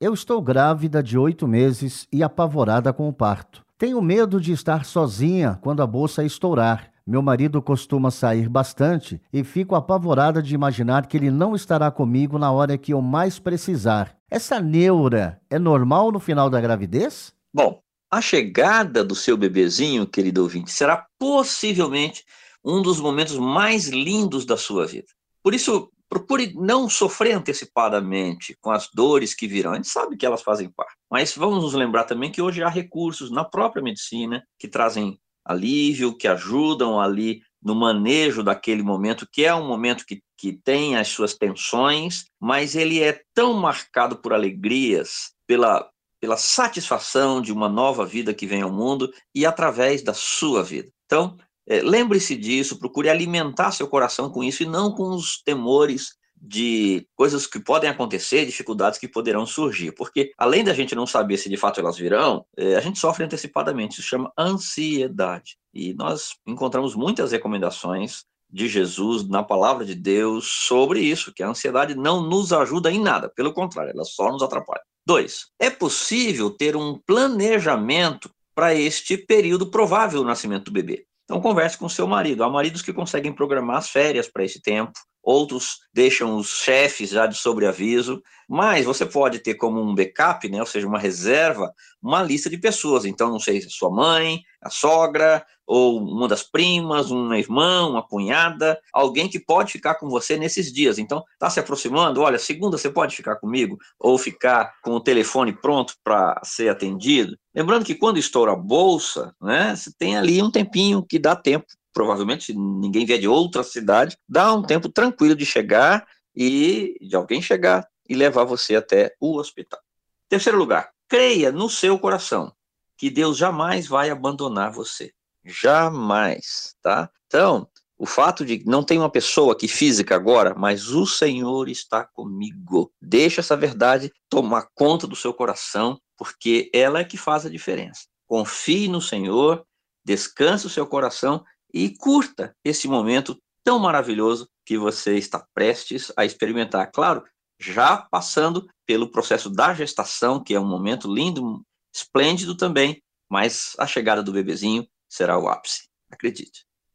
eu estou grávida de oito meses e apavorada com o parto. Tenho medo de estar sozinha quando a bolsa estourar. Meu marido costuma sair bastante e fico apavorada de imaginar que ele não estará comigo na hora que eu mais precisar. Essa neura é normal no final da gravidez? Bom, a chegada do seu bebezinho, querido ouvinte, será possivelmente um dos momentos mais lindos da sua vida. Por isso, procure não sofrer antecipadamente com as dores que virão. A gente sabe que elas fazem parte. Mas vamos nos lembrar também que hoje há recursos na própria medicina que trazem alívio, que ajudam ali no manejo daquele momento, que é um momento que, que tem as suas tensões, mas ele é tão marcado por alegrias, pela, pela satisfação de uma nova vida que vem ao mundo e através da sua vida. Então, é, Lembre-se disso, procure alimentar seu coração com isso e não com os temores de coisas que podem acontecer, dificuldades que poderão surgir. Porque, além da gente não saber se de fato elas virão, é, a gente sofre antecipadamente. Isso chama ansiedade. E nós encontramos muitas recomendações de Jesus na palavra de Deus sobre isso, que a ansiedade não nos ajuda em nada, pelo contrário, ela só nos atrapalha. Dois, é possível ter um planejamento para este período provável do nascimento do bebê. Então, converse com seu marido. Há maridos que conseguem programar as férias para esse tempo, outros deixam os chefes já de sobreaviso, mas você pode ter como um backup, né, ou seja, uma reserva, uma lista de pessoas. Então, não sei se sua mãe, a sogra, ou uma das primas, um irmão, uma cunhada, alguém que pode ficar com você nesses dias. Então, está se aproximando, olha, segunda você pode ficar comigo, ou ficar com o telefone pronto para ser atendido. Lembrando que quando estoura a bolsa, né, você tem ali um tempinho que dá tempo provavelmente ninguém vier de outra cidade, dá um tempo tranquilo de chegar e de alguém chegar e levar você até o hospital. Terceiro lugar, creia no seu coração que Deus jamais vai abandonar você. Jamais, tá? Então, o fato de não ter uma pessoa aqui física agora, mas o Senhor está comigo. Deixa essa verdade tomar conta do seu coração, porque ela é que faz a diferença. Confie no Senhor, descanse o seu coração e curta esse momento tão maravilhoso que você está prestes a experimentar. Claro, já passando pelo processo da gestação, que é um momento lindo, esplêndido também, mas a chegada do bebezinho será o ápice. Acredite.